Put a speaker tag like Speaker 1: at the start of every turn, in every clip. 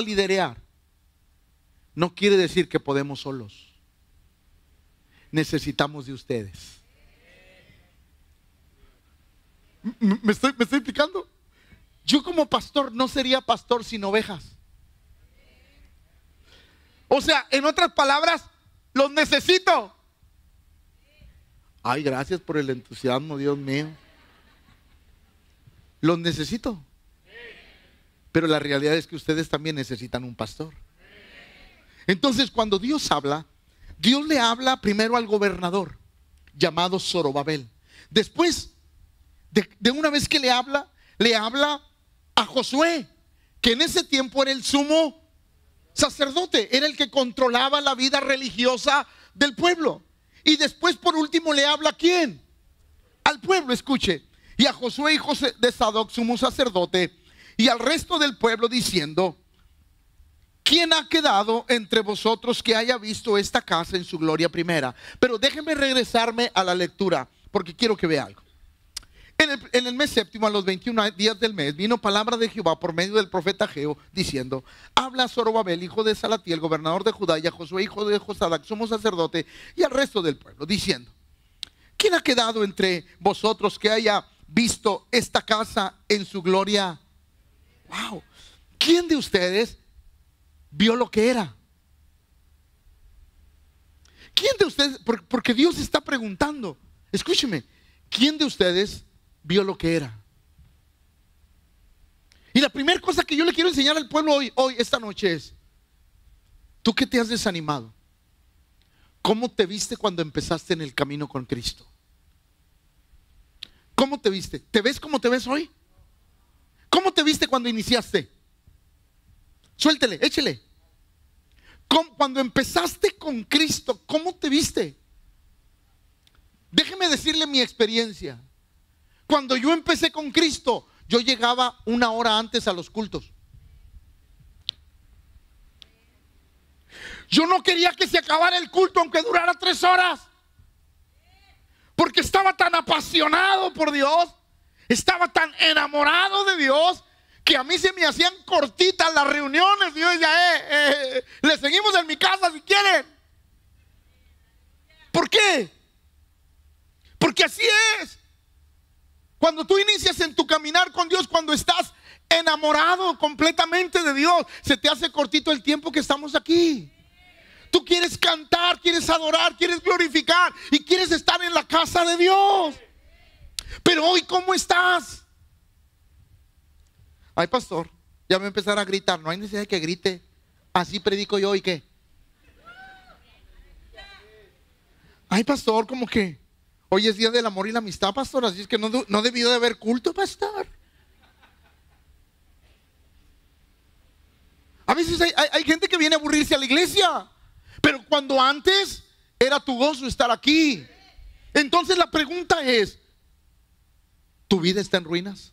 Speaker 1: a liderear, no quiere decir que podemos solos. Necesitamos de ustedes. ¿Me estoy, me estoy explicando? Yo como pastor no sería pastor sin ovejas. O sea, en otras palabras, los necesito. Ay, gracias por el entusiasmo, Dios mío. Los necesito. Pero la realidad es que ustedes también necesitan un pastor. Entonces, cuando Dios habla, Dios le habla primero al gobernador, llamado Zorobabel. Después, de, de, una vez que le habla, le habla a Josué, que en ese tiempo era el sumo sacerdote, era el que controlaba la vida religiosa del pueblo. Y después, por último, le habla a quién? Al pueblo, escuche. Y a Josué, hijo de Sadoc, sumo sacerdote, y al resto del pueblo diciendo, ¿quién ha quedado entre vosotros que haya visto esta casa en su gloria primera? Pero déjenme regresarme a la lectura, porque quiero que vea algo. En el, mes séptimo, a los 21 días del mes, vino palabra de Jehová por medio del profeta Geo, diciendo, habla a Zorobabel, hijo de Salatiel, gobernador de Judá, y a Josué, hijo de Josadac, somos sacerdote, y al resto del pueblo, diciendo, ¿quién ha quedado entre vosotros que haya visto esta casa en su gloria? Wow. ¿Quién de ustedes vio lo que era? ¿Quién de ustedes, porque Dios está preguntando, escúcheme, ¿quién de ustedes vio lo que era. Y la primera cosa que yo le quiero enseñar al pueblo hoy, hoy, esta noche es, tú que te has desanimado, ¿cómo te viste cuando empezaste en el camino con Cristo? ¿Cómo te viste? ¿Te ves como te ves hoy? ¿Cómo te viste cuando iniciaste? Suéltele, échele. Cuando empezaste con Cristo, ¿cómo te viste? Déjeme decirle mi experiencia. Cuando yo empecé con Cristo, yo llegaba una hora antes a los cultos. Yo no quería que se acabara el culto aunque durara tres horas. Porque estaba tan apasionado por Dios, estaba tan enamorado de Dios, que a mí se me hacían cortitas las reuniones. Y yo decía, eh, eh, le seguimos en mi casa si quieren. ¿Por qué? Porque así es. Cuando tú inicias en tu caminar con Dios, cuando estás enamorado completamente de Dios, se te hace cortito el tiempo que estamos aquí. Tú quieres cantar, quieres adorar, quieres glorificar y quieres estar en la casa de Dios. Pero hoy, ¿cómo estás? Ay, pastor, ya me a empezar a gritar. No hay necesidad de que grite. Así predico yo y qué. Ay, pastor, como que Hoy es día del amor y la amistad, pastor, así es que no, no debió de haber culto, pastor. A veces hay, gente que viene a aburrirse a la iglesia, pero cuando antes era tu gozo estar aquí. Entonces la pregunta es, ¿tu vida está en ruinas?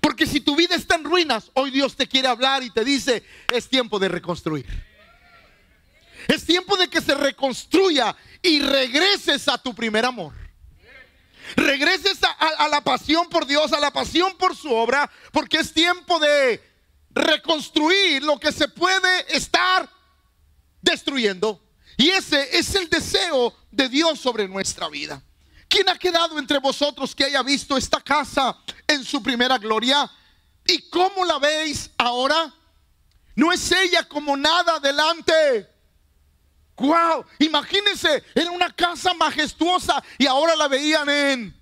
Speaker 1: Porque si tu vida está en ruinas, hoy Dios te quiere hablar y te dice, es tiempo de reconstruir. Es tiempo de que se reconstruya y regreses a tu primer amor. Regreses a, la pasión por Dios, a la pasión por su obra, porque es tiempo de reconstruir lo que se puede estar destruyendo. Y ese es el deseo de Dios sobre nuestra vida. ¿Quién ha quedado entre vosotros que haya visto esta casa en su primera gloria? ¿Y cómo la veis ahora? ¿No es ella como nada delante Wow, imagínense, era una casa majestuosa y ahora la veían en.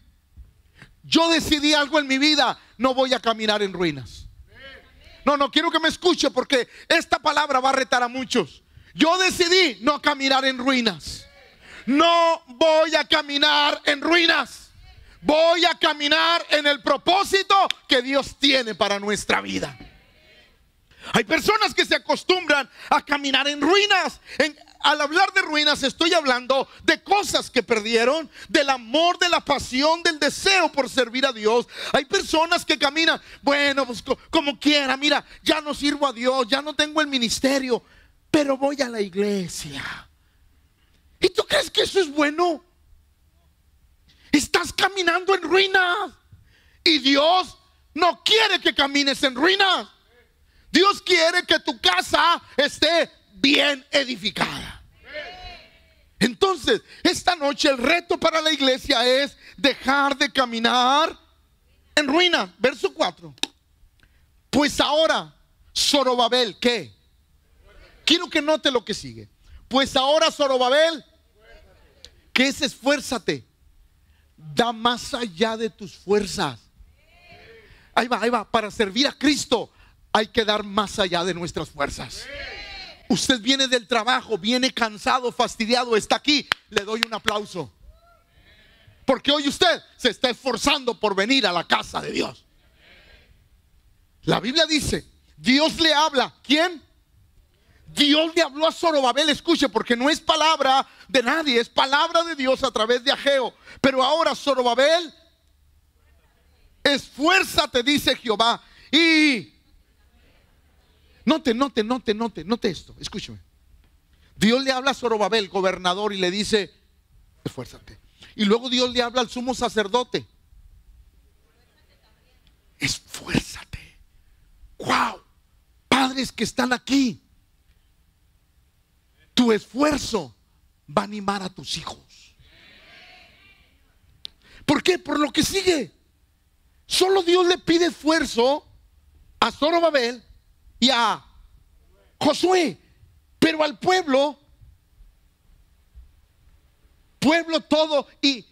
Speaker 1: Yo decidí algo en mi vida, no voy a caminar en ruinas. No, no quiero que me escuche porque esta palabra va a retar a muchos. Yo decidí no caminar en ruinas. No voy a caminar en ruinas. Voy a caminar en el propósito que Dios tiene para nuestra vida. Hay personas que se acostumbran a caminar en ruinas. Al hablar de ruinas estoy hablando de cosas que perdieron, del amor, de la pasión, del deseo por servir a Dios. Hay personas que caminan, bueno, pues como quiera, mira, ya no sirvo a Dios, ya no tengo el ministerio, pero voy a la iglesia. ¿Y tú crees que eso es bueno? Estás caminando en ruinas y Dios no quiere que camines en ruinas. Dios quiere que tu casa esté bien edificada. Entonces, esta noche el reto para la iglesia es dejar de caminar en ruinas. Verso 4. Pues ahora, Zorobabel, ¿qué? Quiero que note lo que sigue. Pues ahora, Zorobabel, ¿qué es esfuérzate? Da más allá de tus fuerzas. Ahí va, ahí va. Para servir a Cristo hay que dar más allá de nuestras fuerzas. Usted viene del trabajo, viene cansado, fastidiado, está aquí. Le doy un aplauso. Porque hoy usted se está esforzando por venir a la casa de Dios. La Biblia dice, Dios le habla. ¿Quién? Dios le habló a Zorobabel, escuche, porque no es palabra de nadie, es palabra de Dios a través de Ageo. Pero ahora Zorobabel, esfuérzate, dice Jehová, y Note, note, note, note, note esto. Escúcheme. Dios le habla a Zorobabel, gobernador, y le dice, esfuérzate. Y luego Dios le habla al sumo sacerdote. Esfuérzate. Wow. Padres que están aquí. Tu esfuerzo va a animar a tus hijos. ¿Por qué? Por lo que sigue. Solo Dios le pide esfuerzo a Zorobabel y a Josué, pero al pueblo, pueblo todo y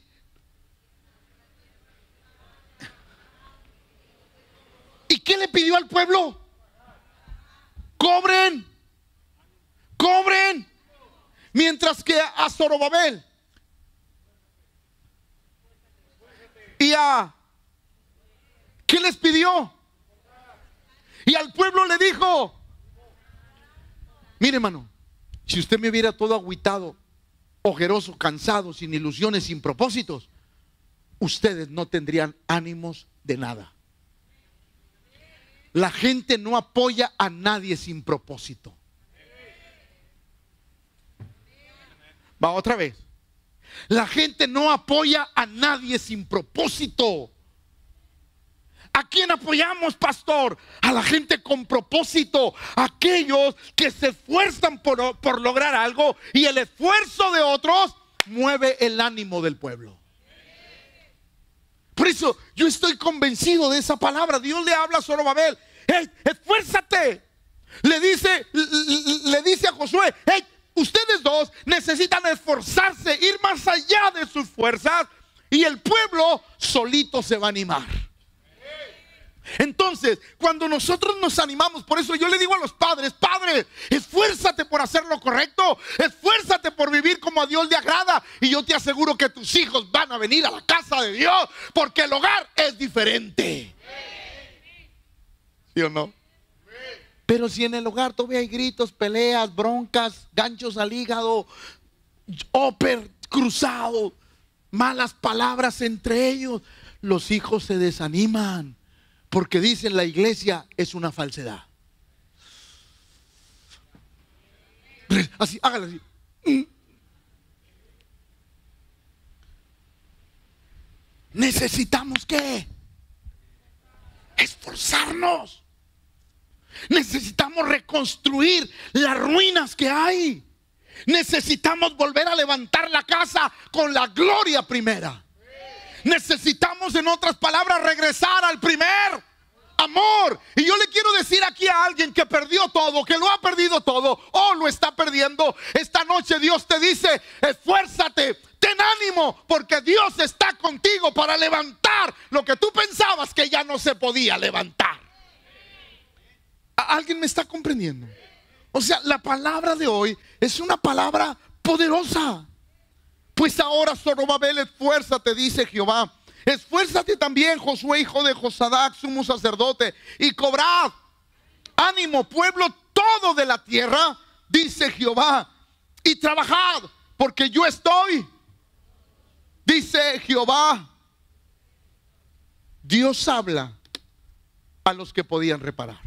Speaker 1: ¿Y qué le pidió al pueblo? Cobren, cobren. Mientras que a Zorobabel y a ¿qué les pidió? Y al pueblo le dijo, mire hermano, si usted me hubiera todo agüitado, ojeroso, cansado, sin ilusiones, sin propósitos, ustedes no tendrían ánimos de nada. La gente no apoya a nadie sin propósito. Va otra vez. La gente no apoya a nadie sin propósito. ¿A quién apoyamos, pastor? A la gente con propósito, aquellos que se esfuerzan por, por, lograr algo y el esfuerzo de otros mueve el ánimo del pueblo. Por eso yo estoy convencido de esa palabra. Dios le habla a Zorobabel, hey, esfuérzate. Le dice, le dice a Josué, hey, ustedes dos necesitan esforzarse, ir más allá de sus fuerzas y el pueblo solito se va a animar. Entonces, cuando nosotros nos animamos, por eso yo le digo a los padres, padre, esfuérzate por hacer lo correcto, esfuérzate por vivir como a Dios le agrada y yo te aseguro que tus hijos van a venir a la casa de Dios porque el hogar es diferente. ¿Sí o no? Pero si en el hogar todavía hay gritos, peleas, broncas, ganchos al hígado, óper cruzado, malas palabras entre ellos, los hijos se desaniman porque dicen la iglesia es una falsedad. Así, hágalo así. Necesitamos qué? Esforzarnos. Necesitamos reconstruir las ruinas que hay. Necesitamos volver a levantar la casa con la gloria primera. Necesitamos, en otras palabras, regresar al primer amor. Y yo le quiero decir aquí a alguien que perdió todo, que lo ha perdido todo o lo está perdiendo. Esta noche Dios te dice, esfuérzate, ten ánimo, porque Dios está contigo para levantar lo que tú pensabas que ya no se podía levantar. ¿Alguien me está comprendiendo? O sea, la palabra de hoy es una palabra poderosa. Pues ahora Zorobabel, esfuérzate, dice Jehová Esfuérzate también, Josué, hijo de Josadac, sumo sacerdote, y cobrad ánimo, pueblo todo de la tierra, dice Jehová, y trabajad, porque yo estoy, dice Jehová. Dios habla a los que podían reparar.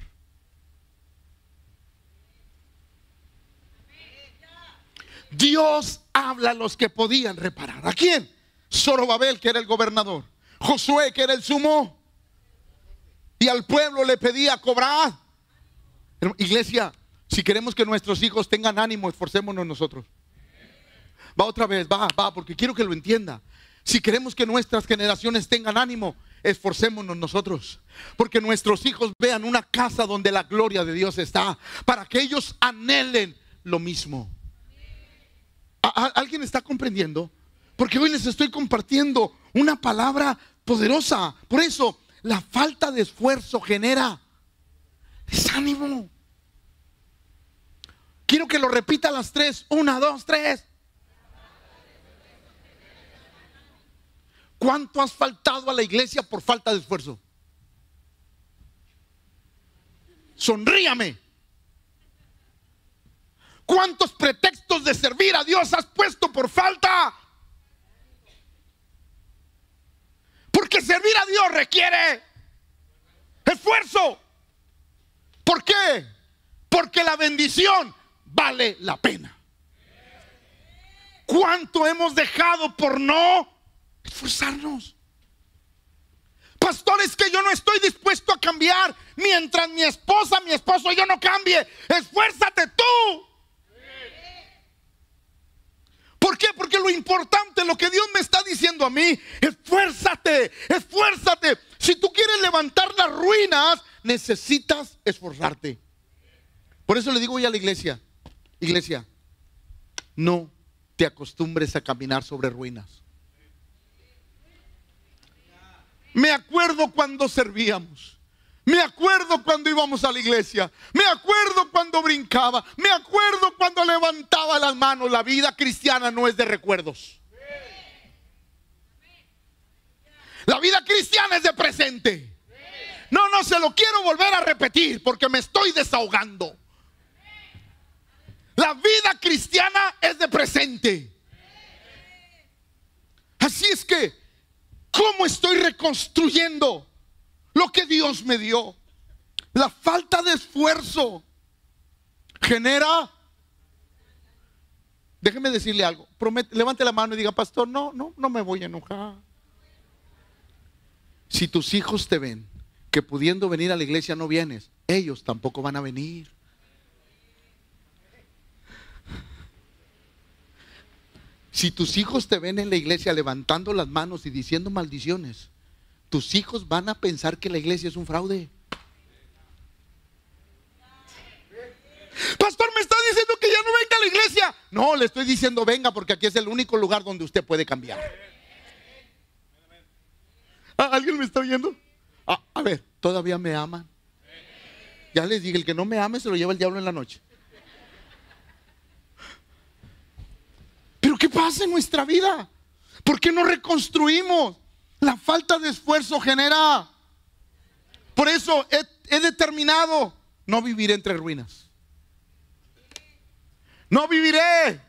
Speaker 1: Dios habla a los que podían reparar. ¿A quién? Zorobabel, que era el gobernador. Josué, que era el sumo. al pueblo le pedía cobrar. Iglesia, si queremos que nuestros hijos tengan ánimo, esforcémonos nosotros. Va otra vez, va, va, porque quiero que lo entienda. Si queremos que nuestras generaciones tengan ánimo, esforcémonos nosotros. Porque nuestros hijos vean una casa donde la gloria de Dios está. Para que ellos anhelen lo mismo. ¿Alguien está comprendiendo? Porque hoy les estoy compartiendo una palabra poderosa. Por eso, la falta de esfuerzo genera desánimo. Quiero que lo repita a las tres. Una, dos, tres. ¿Cuánto has faltado a la iglesia por falta de esfuerzo? Sonríame. ¿Cuántos pretextos de servir a Dios has puesto por falta? Porque servir a Dios requiere esfuerzo. ¿Por qué? Porque la bendición vale la pena. ¿Cuánto hemos dejado por no esforzarnos? Pastor, es que yo no estoy dispuesto a cambiar mientras mi esposa, mi esposo, yo no cambie. Esfuérzate tú. ¿Por qué? Porque lo importante, lo que Dios me está diciendo a mí, esfuérzate, esfuérzate. Si tú quieres levantar las ruinas, necesitas esforzarte. Por eso le digo hoy a la iglesia, iglesia, no te acostumbres a caminar sobre ruinas. Me acuerdo cuando servíamos. Me acuerdo cuando íbamos a la iglesia. Me acuerdo cuando brincaba. Me acuerdo cuando levantaba las manos. La vida cristiana no es de recuerdos. La vida cristiana es de presente. No, no se lo quiero volver a repetir porque me estoy desahogando. La vida cristiana es de presente. Así es que, ¿cómo estoy reconstruyendo? Lo que Dios me dio. La falta de esfuerzo genera... Déjeme decirle algo. levante la mano y diga, pastor, no, no, no me voy a enojar. Si tus hijos te ven que pudiendo venir a la iglesia no vienes, ellos tampoco van a venir. Si tus hijos te ven en la iglesia levantando las manos y diciendo maldiciones, tus hijos van a pensar que la iglesia es un fraude. Pastor, me está diciendo que ya no venga a la iglesia. No, le estoy diciendo venga porque aquí es el único lugar donde usted puede cambiar. Ah, ¿Alguien me está oyendo? Ah, a ver, todavía me aman. Ya les dije, el que no me ame se lo lleva el diablo en la noche. Pero ¿qué pasa en nuestra vida? ¿Por qué no reconstruimos? La falta de esfuerzo genera. Por eso he, determinado no vivir entre ruinas. No viviré.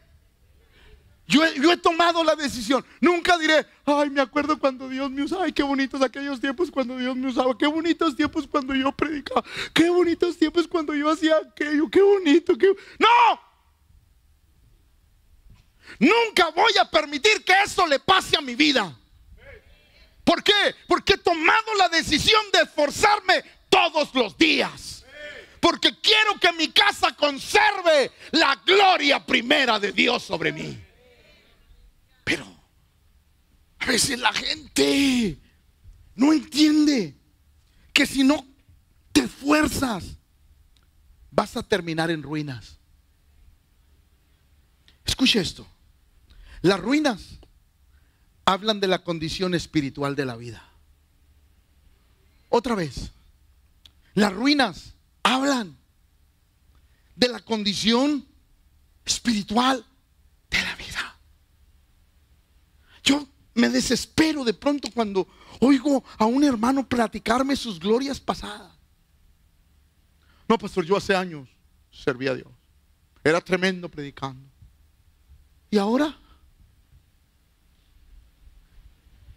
Speaker 1: Yo he, tomado la decisión. Nunca diré, ay, me acuerdo cuando Dios me usaba. Ay, qué bonitos aquellos tiempos cuando Dios me usaba. Qué bonitos tiempos cuando yo predicaba. Qué bonitos tiempos cuando yo hacía aquello. Qué bonito. No. Nunca voy a permitir que eso le pase a mi vida. ¿Por qué? Porque he tomado la decisión de esforzarme todos los días. Porque quiero que mi casa conserve la gloria primera de Dios sobre mí. Pero a veces la gente no entiende que si no te esfuerzas, vas a terminar en ruinas. Escuche esto. Las ruinas hablan de la condición espiritual de la vida. Otra vez, las ruinas hablan de la condición espiritual de la vida. Yo me desespero de pronto cuando oigo a un hermano platicarme sus glorias pasadas. No, pastor, yo hace años servía a Dios. Era tremendo predicando. ¿Y ahora?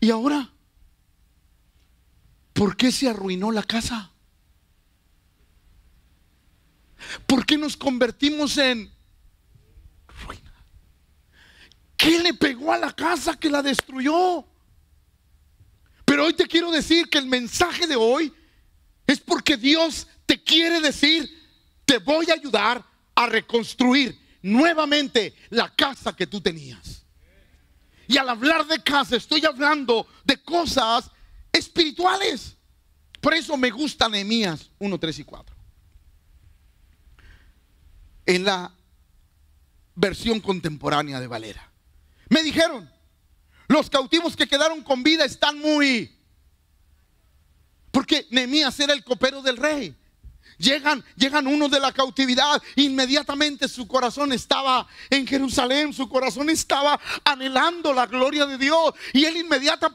Speaker 1: ¿Y ahora? ¿Por qué se arruinó la casa? ¿Por qué nos convertimos en ruina? ¿Qué le pegó a la casa que la destruyó? Pero hoy te quiero decir que el mensaje de hoy Es porque Dios te quiere decir, te voy a ayudar a reconstruir nuevamente la casa que tú tenías. Y al hablar de casa estoy hablando de cosas espirituales. Por eso me gusta Nehemías 1, 3 y 4. En la versión contemporánea de Valera. Me dijeron, los cautivos que quedaron con vida están muy... Porque Nehemías era el copero del rey. Llegan, llegan unos de la cautividad. Inmediatamente su corazón estaba en Jerusalén. Su corazón estaba anhelando la gloria de Dios. Y él inmediata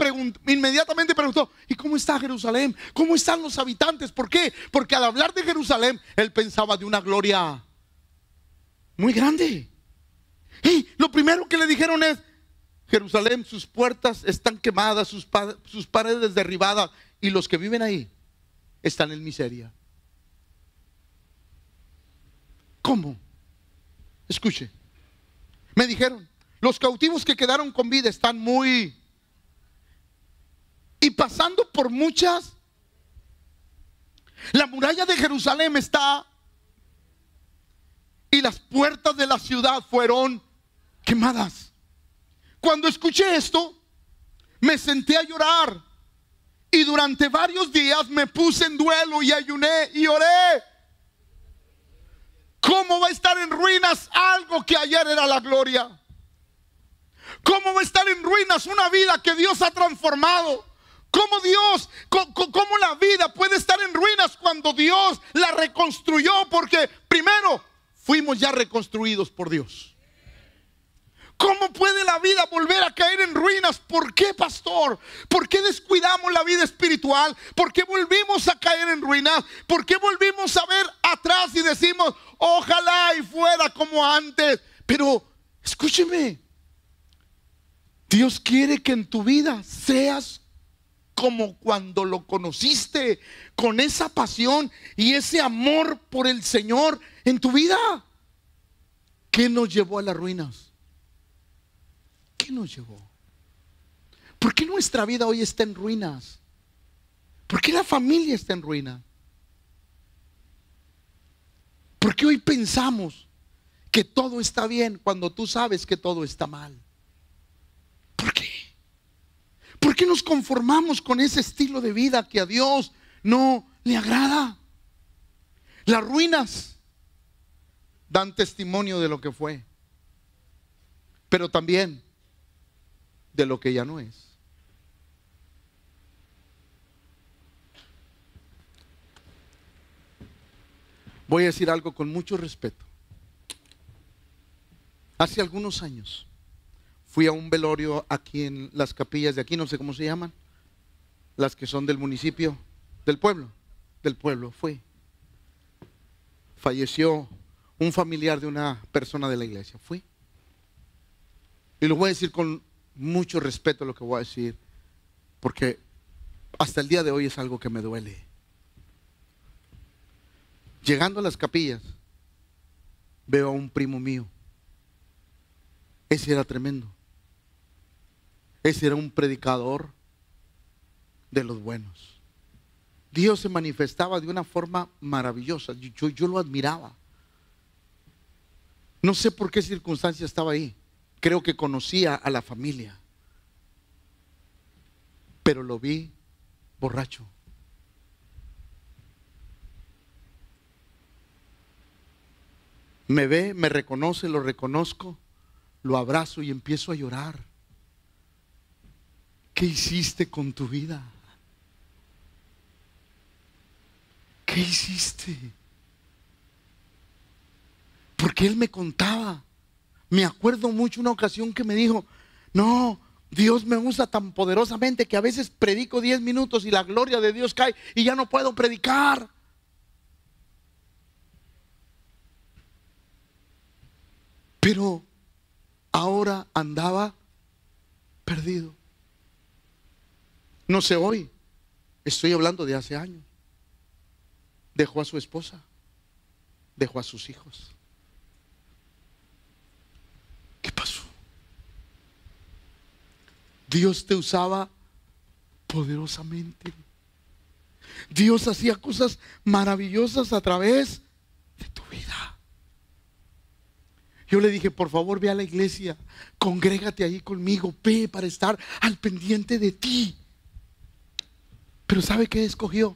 Speaker 1: inmediatamente preguntó: ¿Y cómo está Jerusalén? ¿Cómo están los habitantes? ¿Por qué? Porque al hablar de Jerusalén, él pensaba de una gloria muy grande. Y lo primero que le dijeron es: Jerusalén, sus puertas están quemadas, sus, sus paredes derribadas. Y los que viven ahí están en miseria. ¿Cómo? Escuche. Me dijeron, los cautivos que quedaron con vida están muy... Y pasando por muchas... La muralla de Jerusalén está... Y las puertas de la ciudad fueron quemadas. Cuando escuché esto, me senté a llorar. Y durante varios días me puse en duelo y ayuné y oré. ¿Cómo va a estar en ruinas algo que ayer era la gloria? ¿Cómo va a estar en ruinas una vida que Dios ha transformado? ¿Cómo Dios, cómo, la vida puede estar en ruinas cuando Dios la reconstruyó? Porque primero fuimos ya reconstruidos por Dios. ¿Cómo puede la vida volver a caer en ruinas? ¿Por qué, pastor? ¿Por qué descuidamos la vida espiritual? ¿Por qué volvimos a caer en ruinas? ¿Por qué volvimos a ver atrás y decimos, ojalá y fuera como antes? Pero escúcheme, Dios quiere que en tu vida seas como cuando lo conociste, con esa pasión y ese amor por el Señor en tu vida. ¿Qué nos llevó a las ruinas? Nos llevó? ¿Por qué nuestra vida hoy está en ruinas? ¿Por qué la familia está en ruina? ¿Por qué hoy pensamos que todo está bien cuando tú sabes que todo está mal? ¿Por qué? ¿Por qué nos conformamos con ese estilo de vida que a Dios no le agrada? Las ruinas dan testimonio de lo que fue. Pero también de lo que ya no es. Voy a decir algo con mucho respeto. Hace algunos años fui a un velorio aquí en las capillas de aquí, no sé cómo se llaman, las que son del municipio, del pueblo, del pueblo, fui. Falleció un familiar de una persona de la iglesia, fui. Y lo voy a decir con mucho respeto a lo que voy a decir, porque hasta el día de hoy es algo que me duele. Llegando a las capillas, veo a un primo mío. Ese era tremendo. Ese era un predicador de los buenos. Dios se manifestaba de una forma maravillosa. Yo, lo admiraba. No sé por qué circunstancia estaba ahí creo que conocía a la familia, pero lo vi borracho. Me ve, me reconoce, lo reconozco, lo abrazo y empiezo a llorar. ¿Qué hiciste con tu vida? ¿Qué hiciste? Porque él me contaba me acuerdo mucho una ocasión que me dijo, no, Dios me usa tan poderosamente que a veces predico 10 minutos y la gloria de Dios cae y ya no puedo predicar. Pero ahora andaba perdido. No sé hoy, estoy hablando de hace años. Dejó a su esposa, dejó a sus hijos. ¿Qué pasó? Dios te usaba poderosamente. Dios hacía cosas maravillosas a través de tu vida. Yo le dije, por favor, ve a la iglesia, congrégate ahí conmigo, ve para estar al pendiente de ti. Pero ¿sabe qué escogió?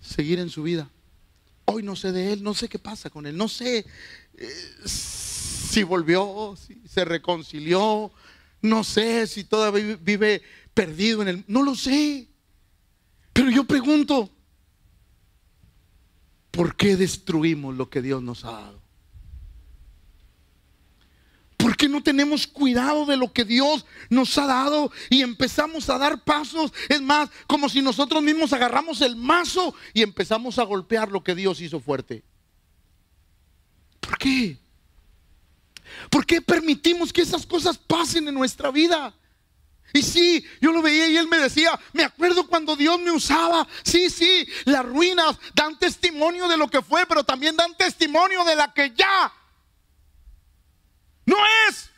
Speaker 1: Seguir en su vida. Hoy no sé de él, no sé qué pasa con él, no sé eh, si volvió, si se reconcilió, no sé si todavía vive perdido en el... No lo sé. Pero yo pregunto, ¿por qué destruimos lo que Dios nos ha dado? ¿Por qué no tenemos cuidado de lo que Dios nos ha dado y empezamos a dar pasos? Es más, como si nosotros mismos agarramos el mazo y empezamos a golpear lo que Dios hizo fuerte. ¿Por qué? ¿Por qué permitimos que esas cosas pasen en nuestra vida? Y sí, yo lo veía y él me decía, me acuerdo cuando Dios me usaba. Sí, sí, las ruinas dan testimonio de lo que fue, pero también dan testimonio de la que ya no es.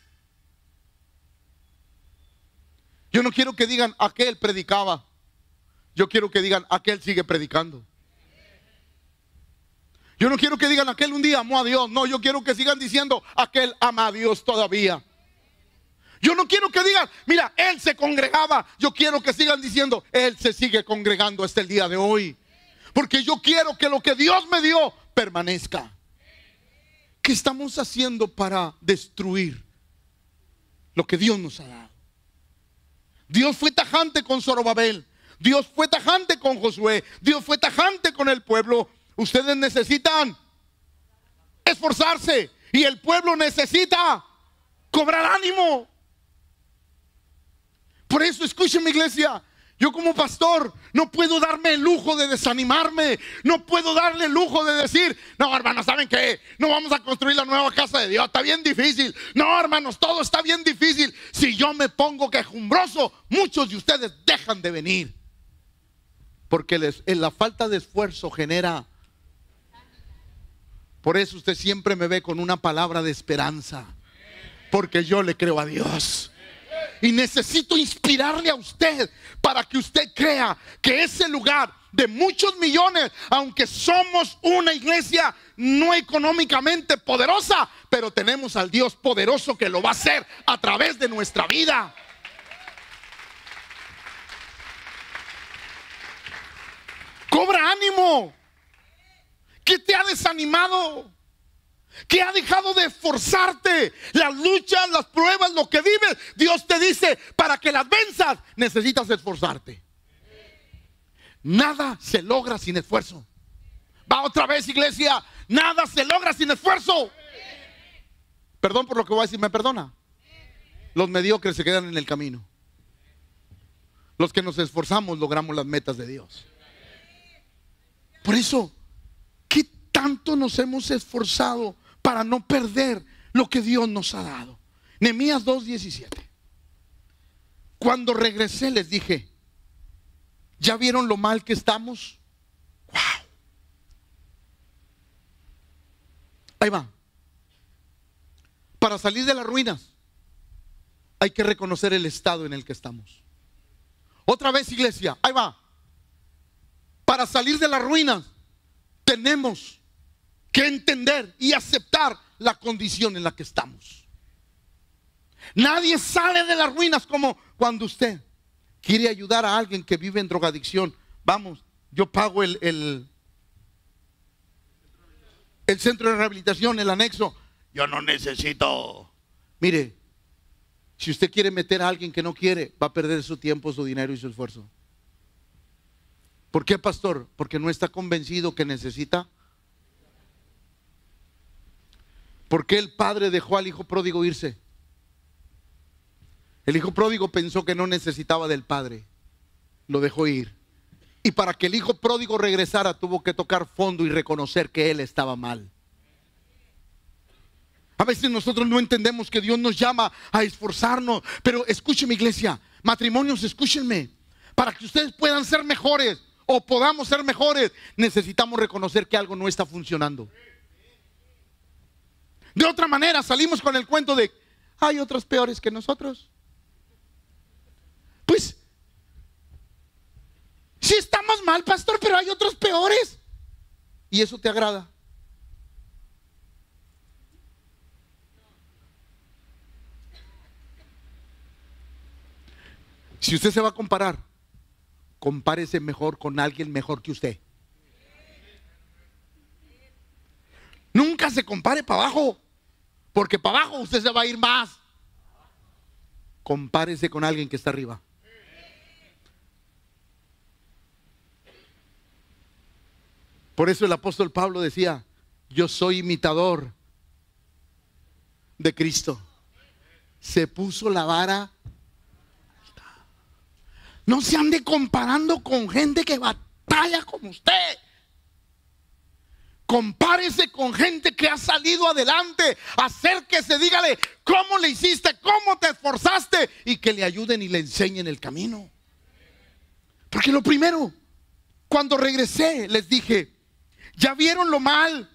Speaker 1: Yo no quiero que digan aquel predicaba. Yo quiero que digan aquel sigue predicando. Yo no quiero que digan aquel un día amó a Dios. No, yo quiero que sigan diciendo aquel ama a Dios todavía. Yo no quiero que digan, mira, él se congregaba. Yo quiero que sigan diciendo, él se sigue congregando hasta el día de hoy. Porque yo quiero que lo que Dios me dio permanezca. ¿Qué estamos haciendo para destruir lo que Dios nos ha dado? Dios fue tajante con Zorobabel. Dios fue tajante con Josué. Dios fue tajante con el pueblo. Ustedes necesitan esforzarse y el pueblo necesita cobrar ánimo. Por eso, escuchen iglesia, yo como pastor no puedo darme el lujo de desanimarme. No puedo darle el lujo de decir, no hermanos, ¿saben qué? No vamos a construir la nueva casa de Dios. Está bien difícil. No hermanos, todo está bien difícil. Si yo me pongo quejumbroso, muchos de ustedes dejan de venir. Porque les, en la falta de esfuerzo genera... Por eso usted siempre me ve con una palabra de esperanza. Porque yo le creo a Dios. Y necesito inspirarle a usted para que usted crea que ese lugar de muchos millones, aunque somos una iglesia no económicamente poderosa, pero tenemos al Dios poderoso que lo va a hacer a través de nuestra vida. Cobra ánimo. ¿Qué te ha desanimado? que ha dejado de esforzarte. Las luchas, las pruebas, lo que vives, Dios te dice, para que las venzas, necesitas esforzarte. Nada se logra sin esfuerzo. Va otra vez, iglesia. Nada se logra sin esfuerzo. Perdón por lo que voy a decir, ¿me perdona? Los mediocres se quedan en el camino. Los que nos esforzamos logramos las metas de Dios. Por eso, ¿qué tanto nos hemos esforzado para no perder lo que Dios nos ha dado. Nehemías 2:17. Cuando regresé les dije, ¿ya vieron lo mal que estamos? Wow. Ahí va. Para salir de las ruinas hay que reconocer el estado en el que estamos. Otra vez, iglesia, ahí va. Para salir de las ruinas tenemos que entender y aceptar la condición en la que estamos. Nadie sale de las ruinas como cuando usted quiere ayudar a alguien que vive en drogadicción. Vamos, yo pago el, el, el centro de rehabilitación, el anexo. Yo no necesito. Mire, si usted quiere meter a alguien que no quiere, va a perder su tiempo, su dinero y su esfuerzo. ¿Por qué, pastor? Porque no está convencido que necesita ¿Por qué el padre dejó al hijo pródigo irse? El hijo pródigo pensó que no necesitaba del padre. Lo dejó ir. Y para que el hijo pródigo regresara tuvo que tocar fondo y reconocer que él estaba mal. A veces nosotros no entendemos que Dios nos llama a esforzarnos. Pero escúcheme iglesia, matrimonios, escúchenme. Para que ustedes puedan ser mejores o podamos ser mejores, necesitamos reconocer que algo no está funcionando. De otra manera salimos con el cuento de, hay otros peores que nosotros. Pues, Sí estamos mal, pastor, pero hay otros peores. ¿Y eso te agrada? Si usted se va a comparar, compárese mejor con alguien mejor que usted. Nunca se compare para abajo, porque para abajo usted se va a ir más. Compárese con alguien que está arriba. Por eso el apóstol Pablo decía, yo soy imitador de Cristo. Se puso la vara. No se ande comparando con gente que batalla como usted. Compárese con gente que ha salido adelante. Acérquese, dígale cómo le hiciste, cómo te esforzaste y que le ayuden y le enseñen el camino. Porque lo primero, cuando regresé, les dije, ¿Ya vieron lo mal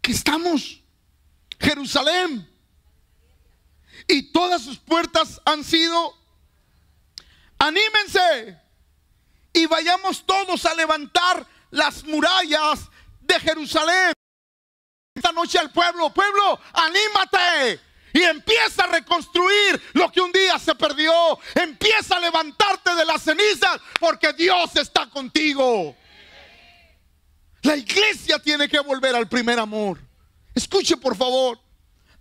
Speaker 1: que estamos? Jerusalén. Y todas sus puertas han sido... Anímense y vayamos todos a levantar las murallas de Jerusalén. Esta noche al pueblo, pueblo, anímate y empieza a reconstruir lo que un día se perdió. Empieza a levantarte de las cenizas porque Dios está contigo. La iglesia tiene que volver al primer amor. Escuche por favor,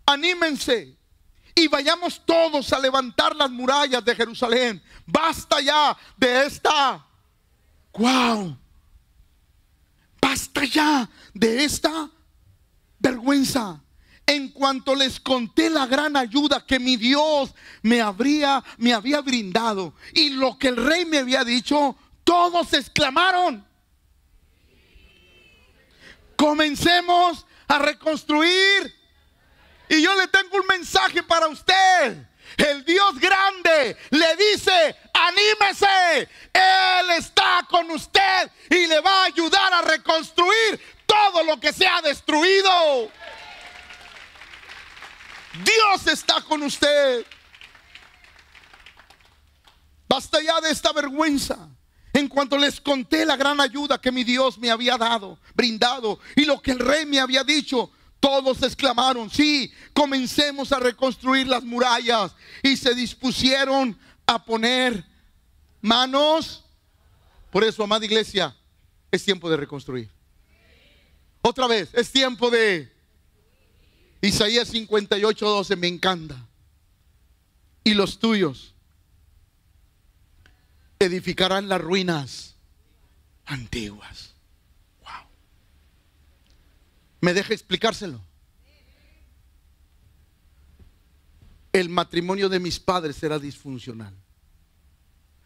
Speaker 1: anímense y vayamos todos a levantar las murallas de Jerusalén. Basta ya de esta, wow, basta ya de esta vergüenza. En cuanto les conté la gran ayuda que mi Dios me habría, me había brindado y lo que el rey me había dicho, todos exclamaron. Comencemos a reconstruir. Y yo le tengo un mensaje para usted. El Dios grande le dice, anímese. Él está con usted y le va a ayudar a reconstruir todo lo que se ha destruido. Dios está con usted. Basta ya de esta vergüenza. En cuanto les conté la gran ayuda que mi Dios me había dado, brindado, y lo que el rey me había dicho, todos exclamaron, sí, comencemos a reconstruir las murallas. Y se dispusieron a poner manos. Por eso, amada iglesia, es tiempo de reconstruir. Otra vez, es tiempo de... Isaías 58, 12, me encanta. Y los tuyos edificarán las ruinas antiguas. ¿Me deja explicárselo? El matrimonio de mis padres era disfuncional.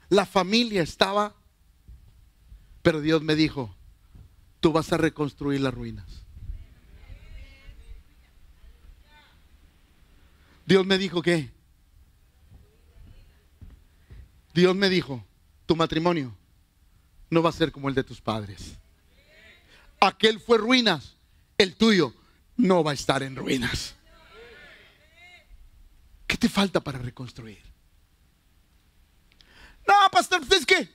Speaker 1: La familia estaba, pero Dios me dijo, tú vas a reconstruir las ruinas. Dios me dijo que, Dios me dijo, tu matrimonio no va a ser como el de tus padres. Aquel fue ruinas, el tuyo no va a estar en ruinas. ¿Qué te falta para reconstruir? No, pastor, pues es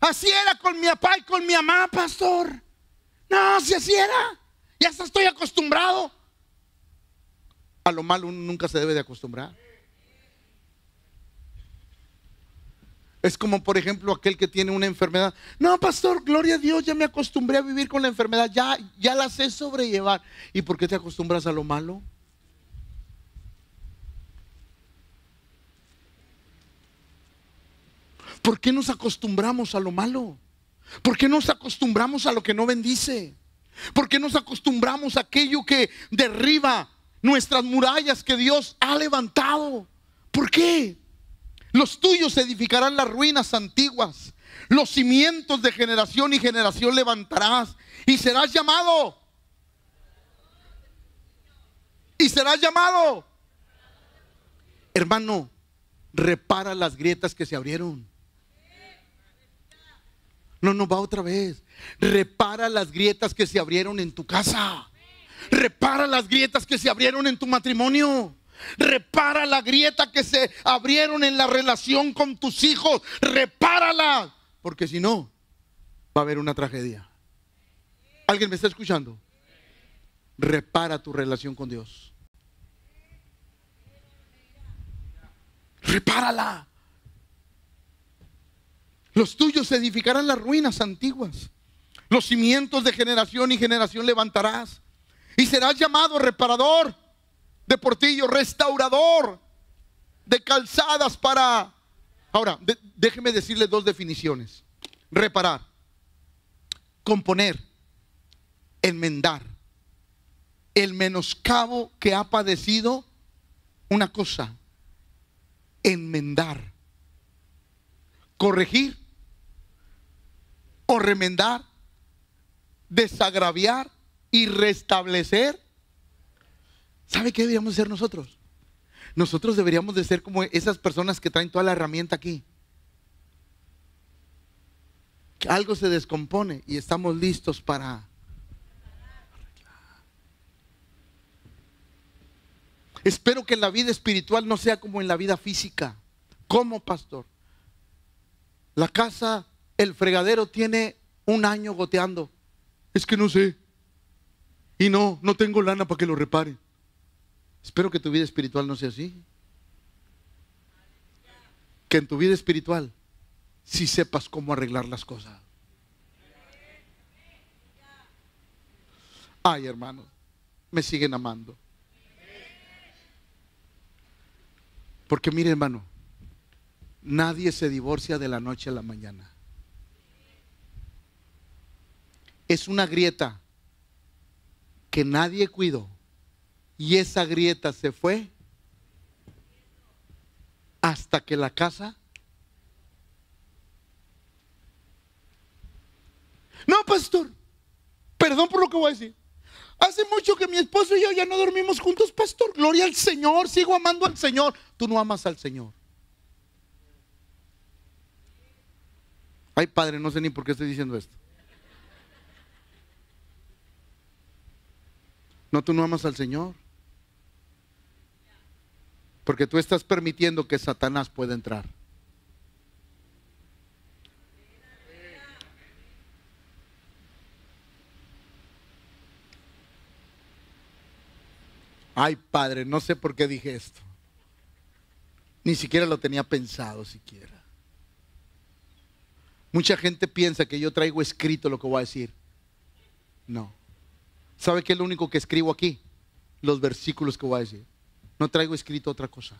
Speaker 1: así era con mi papá y con mi mamá, pastor. No, si así era. Ya estoy acostumbrado. A lo malo uno nunca se debe de acostumbrar. Es como, por ejemplo, aquel que tiene una enfermedad. No, pastor, gloria a Dios, ya me acostumbré a vivir con la enfermedad, ya, ya la sé sobrellevar. ¿Y por qué te acostumbras a lo malo? ¿Por qué nos acostumbramos a lo malo? ¿Por qué nos acostumbramos a lo que no bendice? ¿Por qué nos acostumbramos a aquello que derriba nuestras murallas que Dios ha levantado? ¿Por qué? Los tuyos edificarán las ruinas antiguas. Los cimientos de generación y generación levantarás. Y serás llamado. Y serás llamado. Hermano, repara las grietas que se abrieron. No, no va otra vez. Repara las grietas que se abrieron en tu casa. Repara las grietas que se abrieron en tu matrimonio. Repara la grieta que se abrieron en la relación con tus hijos. Repárala. Porque si no, va a haber una tragedia. ¿Alguien me está escuchando? Repara tu relación con Dios. Repárala. Los tuyos edificarán las ruinas antiguas. Los cimientos de generación y generación levantarás. Y serás llamado reparador de portillo, restaurador de calzadas para... Ahora, déjeme decirle dos definiciones. Reparar, componer, enmendar. El menoscabo que ha padecido una cosa, enmendar, corregir o remendar, desagraviar y restablecer. ¿Sabe qué deberíamos ser nosotros? Nosotros deberíamos de ser como esas personas que traen toda la herramienta aquí. Algo se descompone y estamos listos para Espero que en la vida espiritual no sea como en la vida física. Como pastor? La casa, el fregadero tiene un año goteando. Es que no sé. Y no, no tengo lana para que lo repare. Espero que tu vida espiritual no sea así. Que en tu vida espiritual si sepas cómo arreglar las cosas. Ay, hermanos, me siguen amando. Porque mire, hermano, nadie se divorcia de la noche a la mañana. Es una grieta que nadie cuidó. Y esa grieta se fue hasta que la casa... No, pastor, perdón por lo que voy a decir. Hace mucho que mi esposo y yo ya no dormimos juntos, pastor. Gloria al Señor, sigo amando al Señor. Tú no amas al Señor. Ay, padre, no sé ni por qué estoy diciendo esto. No, tú no amas al Señor. Porque tú estás permitiendo que Satanás pueda entrar. Ay, padre, no sé por qué dije esto. Ni siquiera lo tenía pensado siquiera. Mucha gente piensa que yo traigo escrito lo que voy a decir. No. ¿Sabe qué es lo único que escribo aquí? Los versículos que voy a decir. No traigo escrito otra cosa.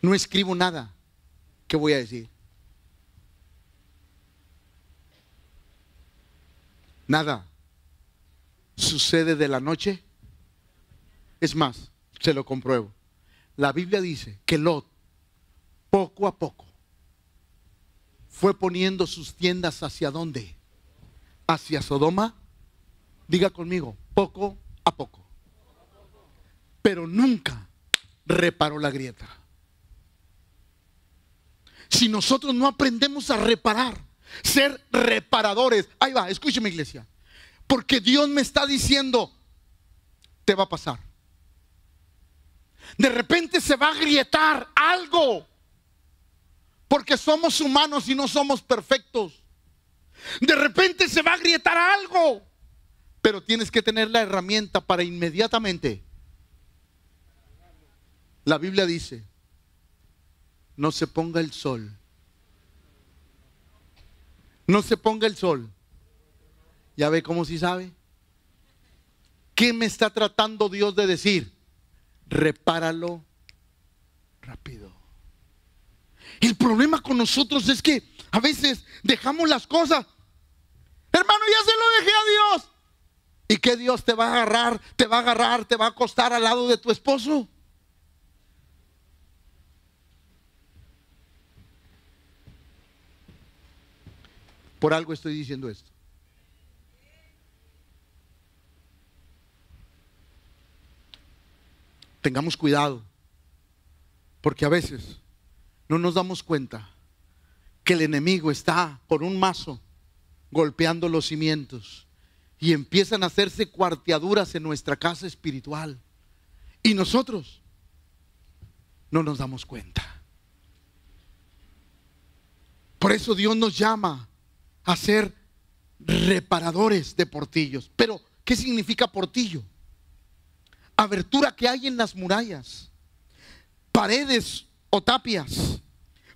Speaker 1: No escribo nada que voy a decir. Nada sucede de la noche. Es más, se lo compruebo. La Biblia dice que Lot, poco a poco, fue poniendo sus tiendas hacia dónde? Hacia Sodoma. Diga conmigo, poco a poco. Pero nunca reparó la grieta. Si nosotros no aprendemos a reparar, ser reparadores. Ahí va, escúcheme iglesia. Porque Dios me está diciendo, te va a pasar. De repente se va a grietar algo. Porque somos humanos y no somos perfectos. De repente se va a grietar algo. Pero tienes que tener la herramienta para inmediatamente. La Biblia dice, no se ponga el sol no se ponga el sol. ¿Ya ve cómo si sabe? ¿Qué me está tratando Dios de decir? Repáralo rápido. El problema con nosotros es que a veces dejamos las cosas. Hermano, ya se lo dejé a Dios. ¿Y qué Dios te va a agarrar? Te va a agarrar, te va a acostar al lado de tu esposo. Por algo estoy diciendo esto. Tengamos cuidado, porque a veces no nos damos cuenta que el enemigo está por un mazo golpeando los cimientos y empiezan a hacerse cuarteaduras en nuestra casa espiritual. Y nosotros no nos damos cuenta. Por eso Dios nos llama a ser reparadores de portillos. Pero, ¿qué significa portillo? Abertura que hay en las murallas, paredes o tapias,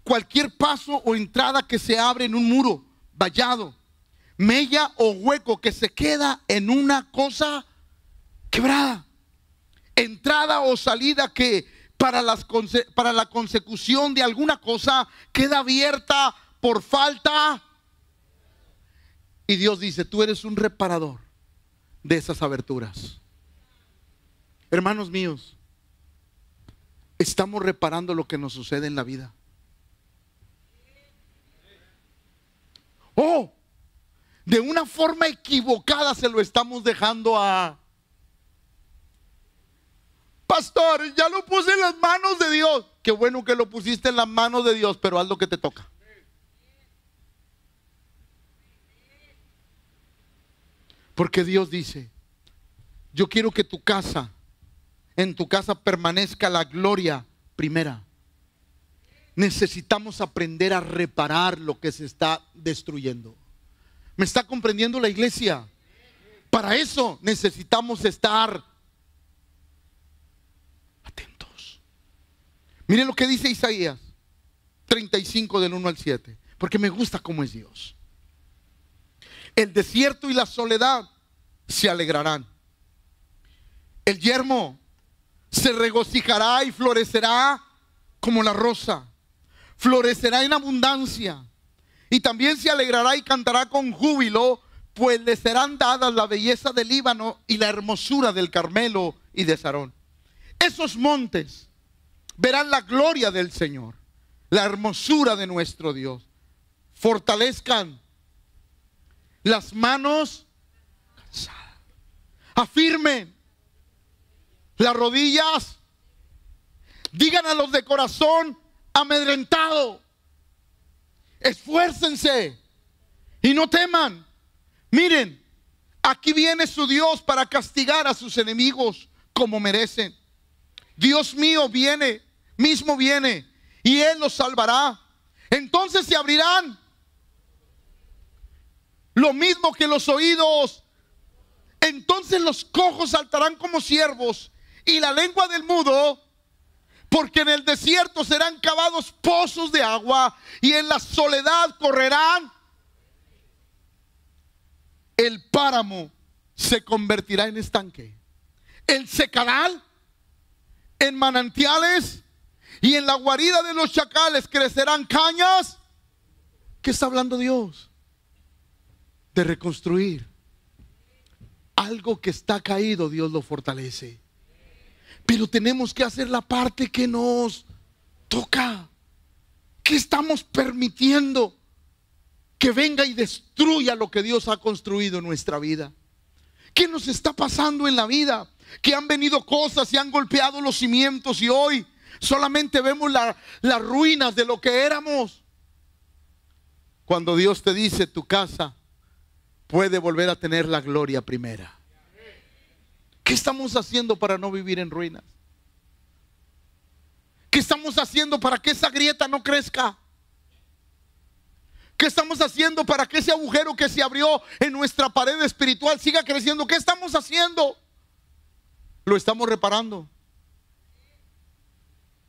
Speaker 1: cualquier paso o entrada que se abre en un muro vallado, mella o hueco que se queda en una cosa quebrada, entrada o salida que para, las, para la consecución de alguna cosa queda abierta por falta. Y Dios dice, tú eres un reparador de esas aberturas. Hermanos míos, estamos reparando lo que nos sucede en la vida. Oh, de una forma equivocada se lo estamos dejando a... Pastor, ya lo puse en las manos de Dios. Qué bueno que lo pusiste en las manos de Dios, pero haz lo que te toca. Porque Dios dice, yo quiero que tu casa, en tu casa permanezca la gloria primera. Necesitamos aprender a reparar lo que se está destruyendo. ¿Me está comprendiendo la iglesia? Para eso necesitamos estar atentos. Miren lo que dice Isaías 35 del 1 al 7, porque me gusta cómo es Dios. El desierto y la soledad se alegrarán. El yermo se regocijará y florecerá como la rosa. Florecerá en abundancia. Y también se alegrará y cantará con júbilo, pues le serán dadas la belleza del Líbano y la hermosura del Carmelo y de Sarón. Esos montes verán la gloria del Señor, la hermosura de nuestro Dios. Fortalezcan las manos cansadas. Afirmen las rodillas. Digan a los de corazón amedrentado. Esfuércense y no teman. Miren, aquí viene su Dios para castigar a sus enemigos como merecen. Dios mío viene, mismo viene, y Él los salvará. Entonces se abrirán lo mismo que los oídos. Entonces los cojos saltarán como siervos y la lengua del mudo, porque en el desierto serán cavados pozos de agua y en la soledad correrán. El páramo se convertirá en estanque. El secaral en manantiales y en la guarida de los chacales crecerán cañas. ¿Qué está hablando Dios? de reconstruir. Algo que está caído, Dios lo fortalece. Pero tenemos que hacer la parte que nos toca. ¿Qué estamos permitiendo que venga y destruya lo que Dios ha construido en nuestra vida? ¿Qué nos está pasando en la vida? Que han venido cosas y han golpeado los cimientos y hoy solamente vemos las ruinas de lo que éramos. Cuando Dios te dice tu casa puede volver a tener la gloria primera. ¿Qué estamos haciendo para no vivir en ruinas? ¿Qué estamos haciendo para que esa grieta no crezca? ¿Qué estamos haciendo para que ese agujero que se abrió en nuestra pared espiritual siga creciendo? ¿Qué estamos haciendo? ¿Lo estamos reparando?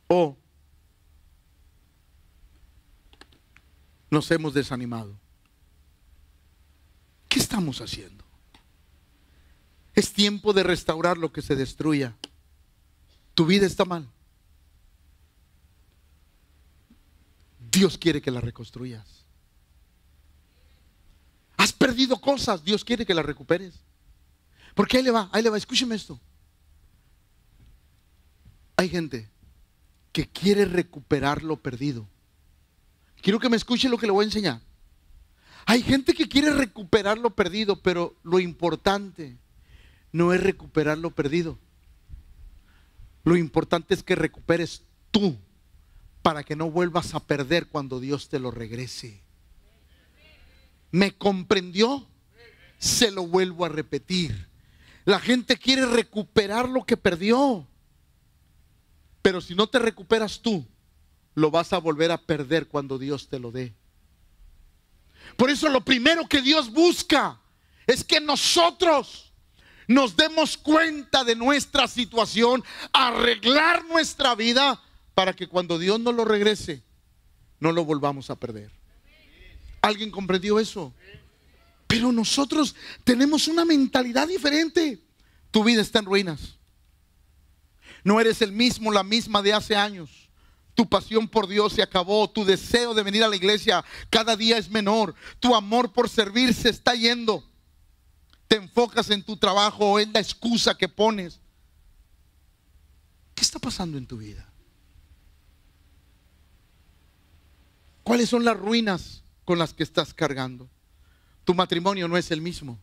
Speaker 1: ¿O nos hemos desanimado? ¿Qué estamos haciendo? Es tiempo de restaurar lo que se destruya. Tu vida está mal. Dios quiere que la reconstruyas. Has perdido cosas, Dios quiere que las recuperes. Porque ahí le va, ahí le va, escúcheme esto. Hay gente que quiere recuperar lo perdido. Quiero que me escuche lo que le voy a enseñar. Hay gente que quiere recuperar lo perdido, pero lo importante no es recuperar lo perdido. Lo importante es que recuperes tú para que no vuelvas a perder cuando Dios te lo regrese. ¿Me comprendió? Se lo vuelvo a repetir. La gente quiere recuperar lo que perdió. Pero si no te recuperas tú, lo vas a volver a perder cuando Dios te lo dé. Por eso lo primero que Dios busca es que nosotros nos demos cuenta de nuestra situación, arreglar nuestra vida para que cuando Dios nos lo regrese, no lo volvamos a perder. ¿Alguien comprendió eso? Pero nosotros tenemos una mentalidad diferente. Tu vida está en ruinas. No eres el mismo, la misma de hace años. Tu pasión por Dios se acabó. Tu deseo de venir a la iglesia cada día es menor. Tu amor por servir se está yendo. Te enfocas en tu trabajo o en la excusa que pones. ¿Qué está pasando en tu vida? ¿Cuáles son las ruinas con las que estás cargando? Tu matrimonio no es el mismo.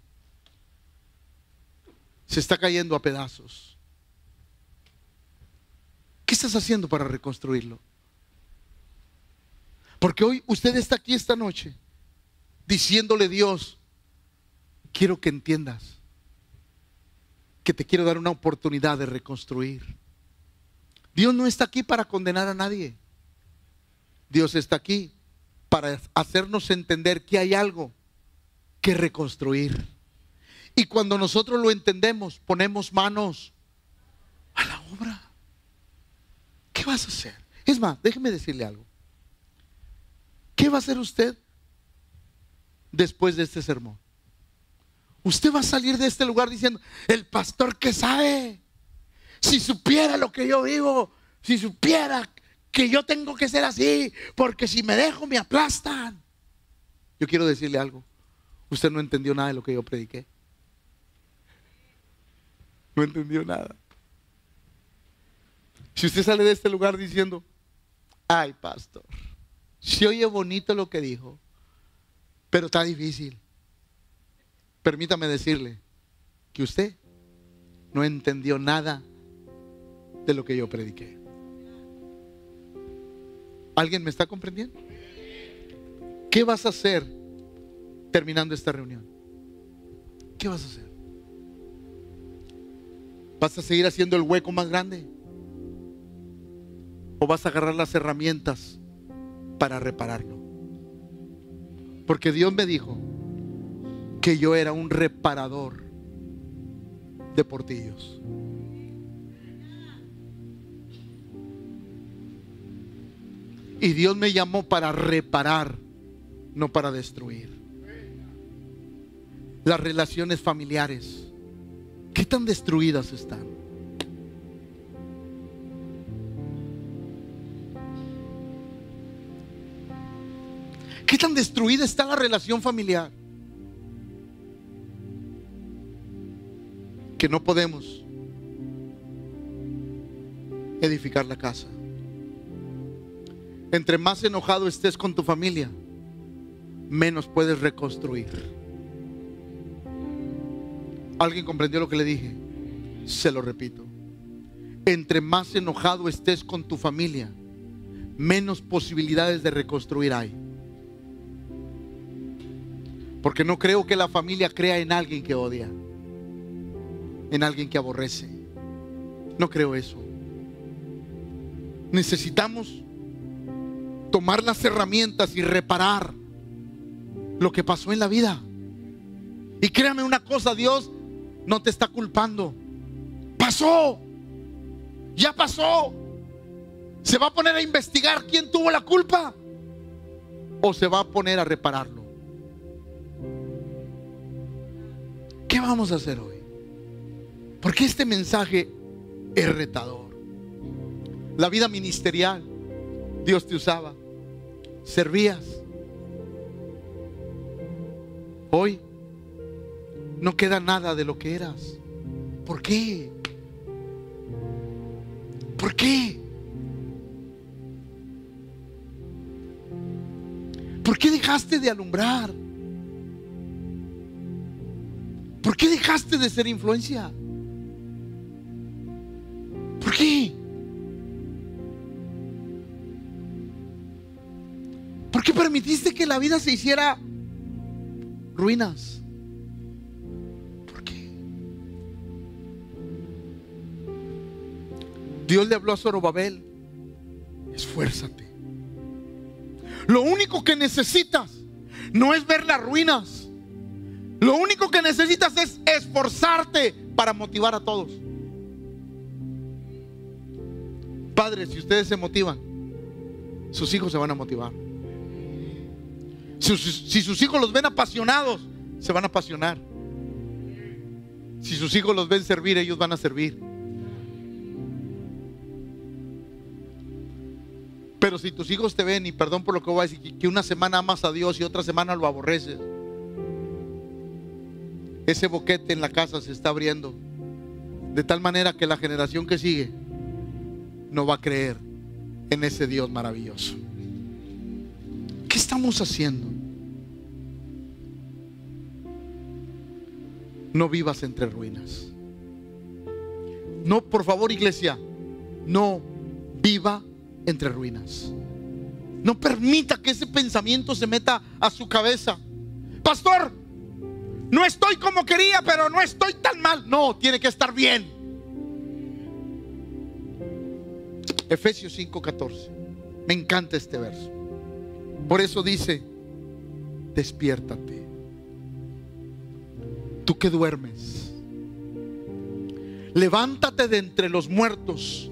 Speaker 1: Se está cayendo a pedazos. ¿Qué estás haciendo para reconstruirlo? Porque hoy usted está aquí esta noche diciéndole Dios, quiero que entiendas que te quiero dar una oportunidad de reconstruir. Dios no está aquí para condenar a nadie. Dios está aquí para hacernos entender que hay algo que reconstruir. Y cuando nosotros lo entendemos, ponemos manos a la obra. ¿Qué vas a hacer? Es más, déjeme decirle algo. ¿Qué va a hacer usted después de este sermón? Usted va a salir de este lugar diciendo, el pastor que sabe, si supiera lo que yo vivo, si supiera que yo tengo que ser así, porque si me dejo me aplastan. Yo quiero decirle algo. Usted no entendió nada de lo que yo prediqué. No entendió nada. Si usted sale de este lugar diciendo, ay pastor, si oye bonito lo que dijo, pero está difícil. Permítame decirle que usted no entendió nada de lo que yo prediqué. ¿Alguien me está comprendiendo? ¿Qué vas a hacer terminando esta reunión? ¿Qué vas a hacer? ¿Vas a seguir haciendo el hueco más grande? ¿O vas a agarrar las herramientas para repararlo? Porque Dios me dijo que yo era un reparador de portillos. Y Dios me llamó para reparar, no para destruir. Las relaciones familiares, ¿qué tan destruidas están? ¿Qué tan destruida está la relación familiar? Que no podemos edificar la casa. Entre más enojado estés con tu familia, menos puedes reconstruir. ¿Alguien comprendió lo que le dije? Se lo repito. Entre más enojado estés con tu familia, menos posibilidades de reconstruir hay. Porque no creo que la familia crea en alguien que odia, en alguien que aborrece. No creo eso. Necesitamos tomar las herramientas y reparar lo que pasó en la vida. Y créame una cosa, Dios no te está culpando. Pasó. Ya pasó. ¿Se va a poner a investigar quién tuvo la culpa? ¿O se va a poner a repararlo? ¿Qué vamos a hacer hoy? Porque este mensaje es retador. La vida ministerial, Dios te usaba servías. Hoy no queda nada de lo que eras. ¿Por qué? ¿Por qué? ¿Por qué dejaste de alumbrar? ¿Por qué dejaste de ser influencia? ¿Por qué? ¿Por qué permitiste que la vida se hiciera ruinas? ¿Por qué? Dios le habló a Zorobabel, esfuérzate. Lo único que necesitas no es ver las ruinas. Lo único que necesitas es esforzarte para motivar a todos. Padres, si ustedes se motivan, sus hijos se van a motivar. Si, sus hijos los ven apasionados, se van a apasionar. Si sus hijos los ven servir, ellos van a servir. Pero si tus hijos te ven, y perdón por lo que voy a decir, que una semana amas a Dios y otra semana lo aborreces, ese boquete en la casa se está abriendo. De tal manera que la generación que sigue no va a creer en ese Dios maravilloso. ¿Qué estamos haciendo? No vivas entre ruinas. No, por favor, iglesia, no viva entre ruinas. No permita que ese pensamiento se meta a su cabeza. Pastor, no estoy como quería, pero no estoy tan mal. No, tiene que estar bien. Efesios 5:14. Me encanta este verso. Por eso dice, despiértate. Tú que duermes. Levántate de entre los muertos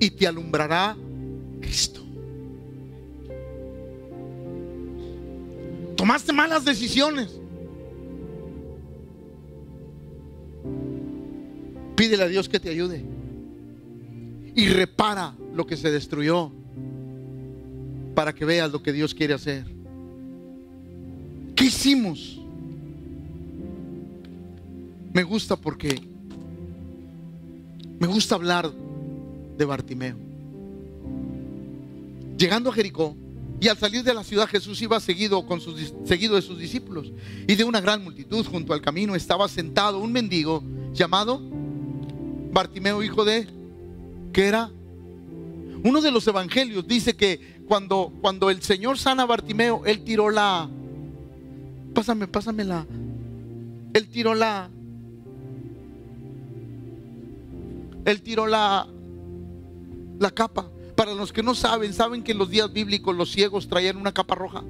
Speaker 1: y te alumbrará Cristo. Tomaste malas decisiones. Pídele a Dios que te ayude. Y repara lo que se destruyó para que veas lo que Dios quiere hacer. ¿Qué hicimos? Me gusta porque me gusta hablar de Bartimeo. Llegando a Jericó, y al salir de la ciudad Jesús iba seguido, con sus, seguido de sus discípulos. Y de una gran multitud junto al camino estaba sentado un mendigo llamado Bartimeo, hijo de, que era uno de los evangelios, dice que cuando, cuando el Señor sana a Bartimeo, él tiró la, pásame, pásame la, él tiró la, él tiró la, la capa. Para los que no saben, saben que en los días bíblicos los ciegos traían una capa roja.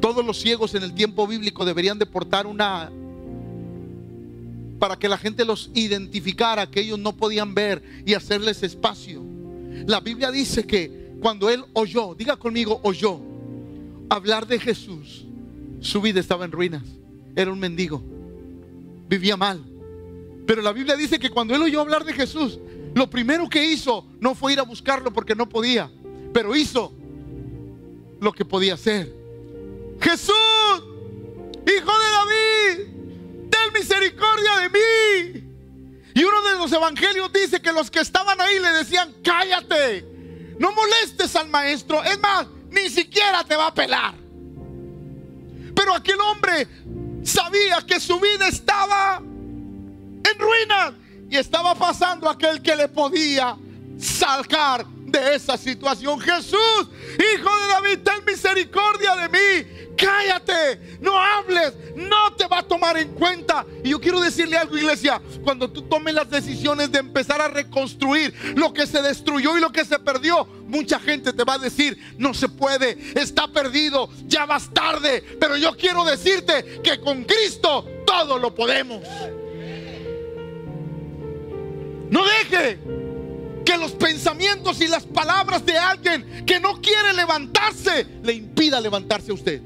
Speaker 1: Todos los ciegos en el tiempo bíblico deberían de portar una para que la gente los identificara, que ellos no podían ver y hacerles espacio. La Biblia dice que cuando él oyó, diga conmigo, oyó hablar de Jesús, su vida estaba en ruinas. Era un mendigo, vivía mal. Pero la Biblia dice que cuando él oyó hablar de Jesús, lo primero que hizo no fue ir a buscarlo porque no podía, pero hizo lo que podía hacer. Jesús, hijo de David, misericordia de mí. Y uno de los evangelios dice que los que estaban ahí le decían, cállate, no molestes al maestro. Es más, ni siquiera te va a pelar. Pero aquel hombre sabía que su vida estaba en ruinas y estaba pasando aquel que le podía sacar de esa situación. Jesús, hijo de David, ten misericordia de mí. Cállate, no va a tomar en cuenta. Y yo quiero decirle algo, iglesia, cuando tú tomes las decisiones de empezar a reconstruir lo que se destruyó y lo que se perdió, mucha gente te va a decir, no se puede, está perdido, ya vas tarde. Pero yo quiero decirte que con Cristo todo lo podemos. No deje que los pensamientos y las palabras de alguien que no quiere levantarse le impida levantarse a usted.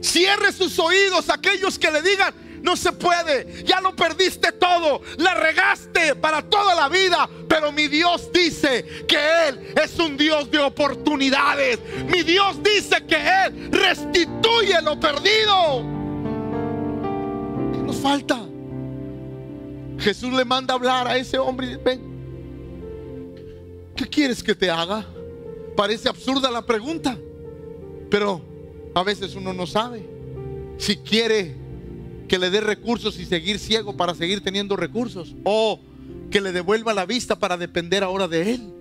Speaker 1: Cierre sus oídos a aquellos que le digan, no se puede, ya lo perdiste todo, la regaste para toda la vida, pero mi Dios dice que Él es un Dios de oportunidades. Mi Dios dice que Él restituye lo perdido. ¿Qué nos falta? Jesús le manda hablar a ese hombre y dice, ven, ¿qué quieres que te haga? Parece absurda la pregunta, pero a veces uno no sabe si quiere que le dé recursos y seguir ciego para seguir teniendo recursos o que le devuelva la vista para depender ahora de él.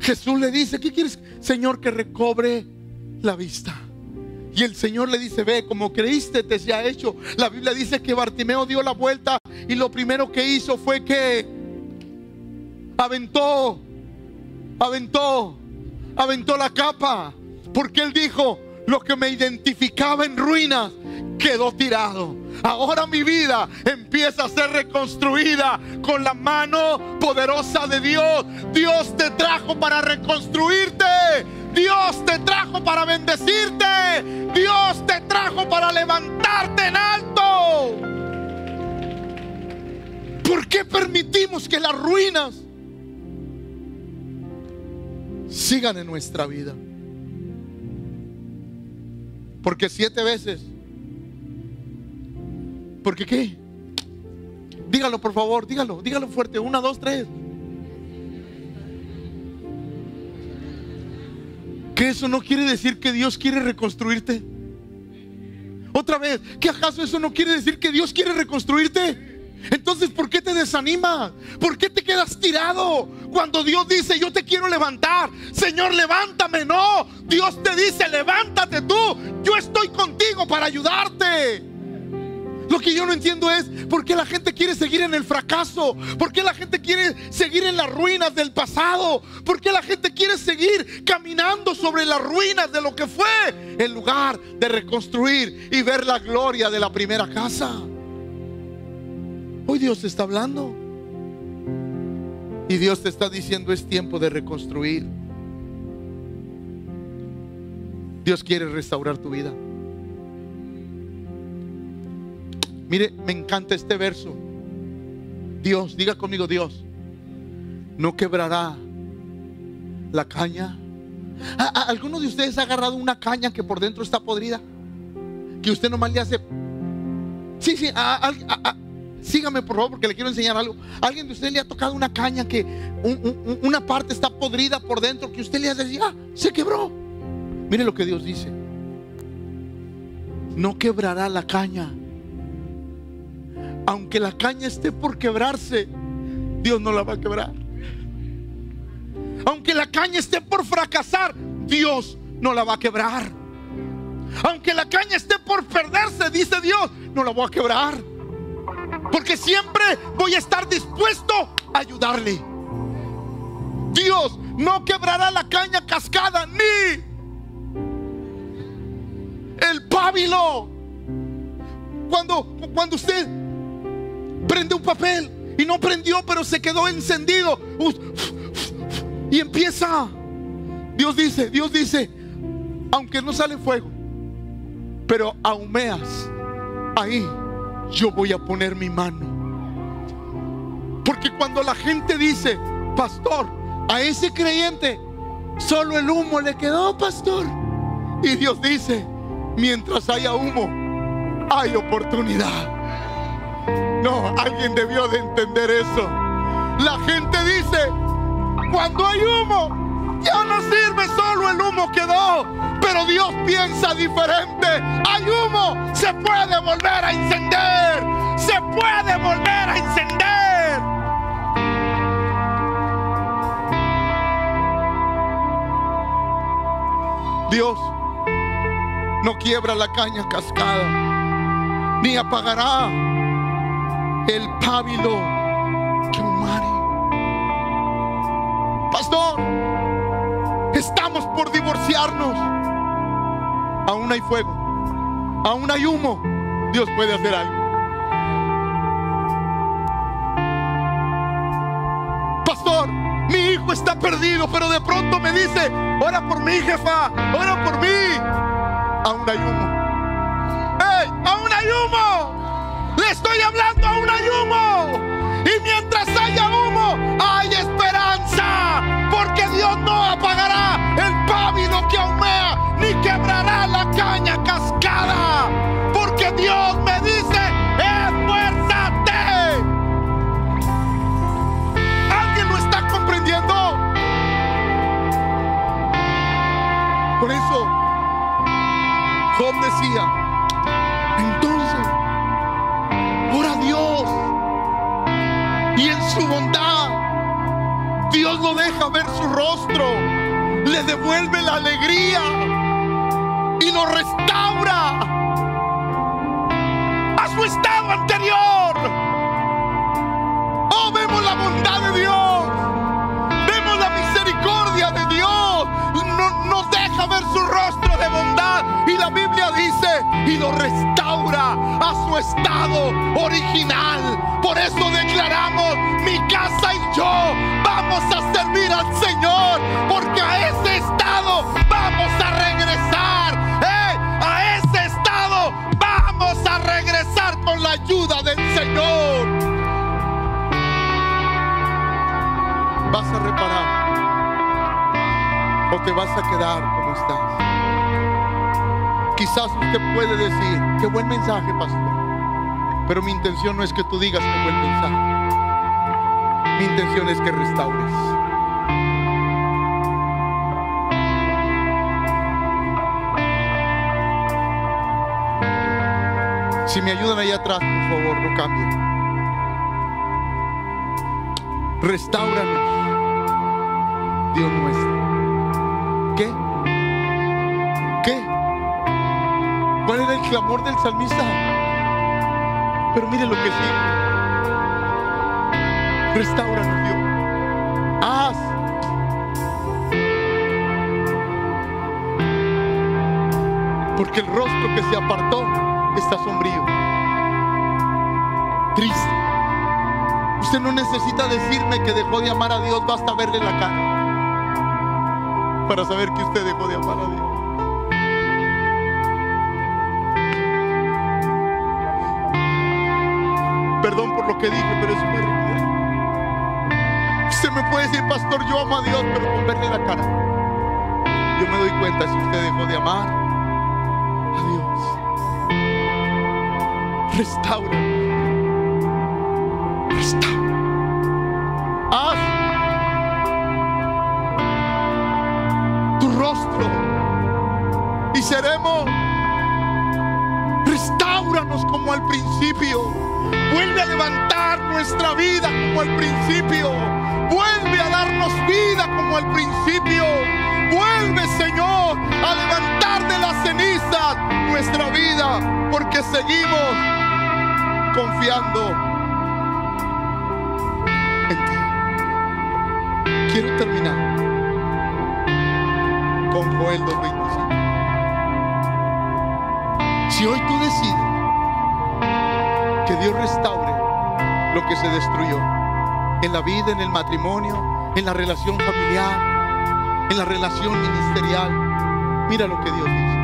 Speaker 1: Jesús le dice, ¿qué quieres, Señor, que recobre la vista? Y el Señor le dice, ve, como creíste te se ha hecho. La Biblia dice que Bartimeo dio la vuelta y lo primero que hizo fue que aventó, aventó aventó la capa, porque él dijo, lo que me identificaba en ruinas quedó tirado. Ahora mi vida empieza a ser reconstruida con la mano poderosa de Dios. Dios te trajo para reconstruirte. Dios te trajo para bendecirte. Dios te trajo para levantarte en alto. ¿Por qué permitimos que las ruinas sigan en nuestra vida? Porque siete veces. ¿Por qué? Dígalo por favor, dígalo, dígalo fuerte. Una, dos, tres. Que eso no quiere decir que Dios quiere reconstruirte. Otra vez, ¿que acaso eso no quiere decir que Dios quiere reconstruirte? Entonces, ¿por qué te desanimas? ¿Por qué te quedas tirado? Cuando Dios dice, yo te quiero levantar. Señor, levántame. No, Dios te dice, levántate tú. Yo estoy contigo para ayudarte. Lo que yo no entiendo es por qué la gente quiere seguir en el fracaso, por qué la gente quiere seguir en las ruinas del pasado, por qué la gente quiere seguir caminando sobre las ruinas de lo que fue, en lugar de reconstruir y ver la gloria de la primera casa. Hoy Dios te está hablando. Y Dios te está diciendo es tiempo de reconstruir. Dios quiere restaurar tu vida. Mire, me encanta este verso. Dios, diga conmigo Dios, no quebrará la caña. ¿Alguno de ustedes ha agarrado una caña que por dentro está podrida? Que usted nomás le hace... Sí, sí, a, Sígame por favor porque le quiero enseñar algo. ¿Alguien de ustedes le ha tocado una caña que una parte está podrida por dentro que usted le hace decir, ah, se quebró? Mire lo que Dios dice. No quebrará la caña. Aunque la caña esté por quebrarse, Dios no la va a quebrar. Aunque la caña esté por fracasar, Dios no la va a quebrar. Aunque la caña esté por perderse, dice Dios, no la voy a quebrar. Porque siempre voy a estar dispuesto a ayudarle. Dios no quebrará la caña cascada ni el pábilo. Cuando, cuando usted prende un papel y no prendió, pero se quedó encendido y empieza. Dios dice, Dios dice, aunque no sale fuego, pero ahumeas ahí yo voy a poner mi mano. Porque cuando la gente dice, pastor, a ese creyente solo el humo le quedó, pastor. Y Dios dice, mientras haya humo, hay oportunidad. No, alguien debió de entender eso. La gente dice, cuando hay humo, ya no sirve, solo el humo quedó. Pero Dios piensa diferente. Hay humo, se puede volver a encender. Se puede volver a encender. Dios no quiebra la caña cascada, ni apagará el pábilo que humare. Por divorciarnos aún hay fuego, aún hay humo, Dios puede hacer algo. Pastor, mi hijo está perdido, pero de pronto me dice, ora por mí, jefa, ora por mí. Aún hay humo. ¡Ey! ¡Aún hay humo! Le estoy hablando, aún hay humo. Y mientras haya devuelve la alegría y nos restaura a su estado anterior. Oh, vemos la bondad de Dios, vemos la misericordia de Dios, no, nos deja ver su rostro de bondad y la Biblia dice y lo restaura a su estado original. Por eso declaramos mi casa y yo vamos a servir al Señor, porque a ese estado vamos a regresar. A ese estado vamos a regresar con la ayuda del Señor. ¿Vas a reparar? ¿O te vas a quedar como estás? Quizás usted puede decir, qué buen mensaje, pastor. Pero mi intención no es que tú digas qué buen mensaje. Mi intención es que restaures. Si me ayudan ahí atrás, por favor, no cambien. Restauranos, Dios nuestro. ¿Qué? ¿Qué? ¿Cuál era el clamor del salmista? Pero mire lo que sigue. Restauranos, Dios. Haz. Porque el rostro que se apartó está sombrío. Triste. Usted no necesita decirme que dejó de amar a Dios, basta verle la cara para saber que usted dejó de amar a Dios. Me puede decir, pastor, yo amo a Dios, pero con verle la cara. Yo me doy cuenta si usted dejó de amar a Dios. Restaura. En la vida, en el matrimonio, en la relación familiar, en la relación ministerial, mira lo que Dios dice.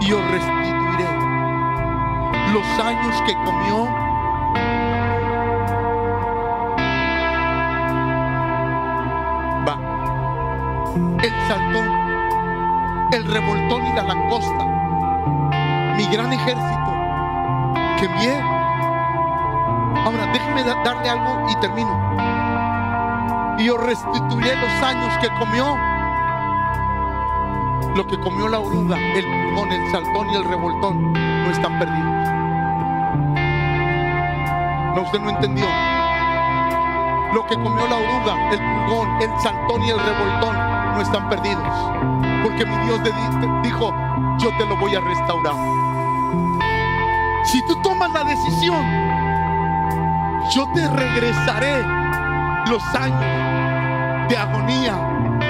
Speaker 1: Y os restituiré los años que comió va. El saltón el revoltón y la langosta. Mi gran ejército que bien ahora déjeme da- darle algo y termino y os restituiré los años que comió lo que comió la oruga el pulgón el saltón y el revoltón no están perdidos no usted no entendió lo que comió la oruga, el pulgón, el saltón y el revoltón no están perdidos. Porque mi Dios dijo, yo te lo voy a restaurar. Si tú tomas la decisión, yo te regresaré los años de agonía,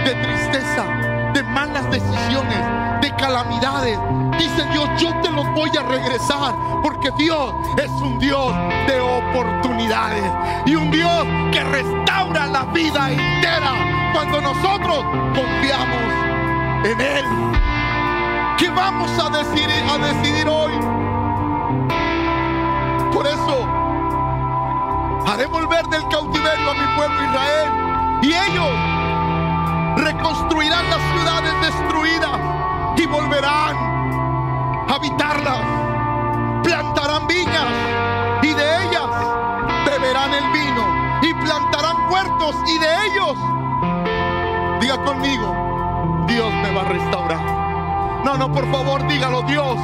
Speaker 1: de tristeza, de malas decisiones, de calamidades. Dice Dios, yo te los voy a regresar porque Dios es un Dios de oportunidades y un Dios que restaura la vida entera cuando nosotros confiamos en Él. ¿Qué vamos a decidir, a decidir hoy? Haré volver del cautiverio a mi pueblo Israel y ellos reconstruirán las ciudades destruidas y volverán a habitarlas. Plantarán viñas y de ellas beberán el vino y plantarán huertos y de ellos, diga conmigo, Dios me va a restaurar. No, no, por favor, dígalo, Dios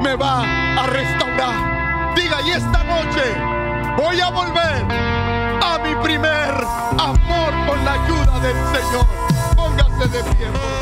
Speaker 1: me va a restaurar. Diga, y esta noche voy a volver a mi primer amor con la ayuda del Señor. Póngase de pie.